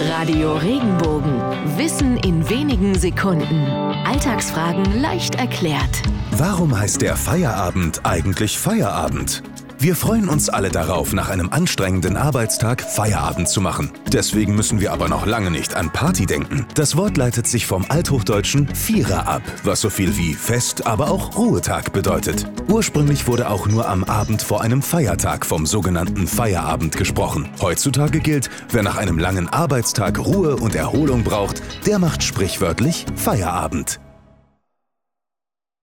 Radio Regenbogen. Wissen in wenigen Sekunden. Alltagsfragen leicht erklärt. Warum heißt der Feierabend eigentlich Feierabend? Wir freuen uns alle darauf, nach einem anstrengenden Arbeitstag Feierabend zu machen. Deswegen müssen wir aber noch lange nicht an Party denken. Das Wort leitet sich vom althochdeutschen Vierer ab, was so viel wie Fest, aber auch Ruhetag bedeutet. Ursprünglich wurde auch nur am Abend vor einem Feiertag vom sogenannten Feierabend gesprochen. Heutzutage gilt, wer nach einem langen Arbeitstag Ruhe und Erholung braucht, der macht sprichwörtlich Feierabend.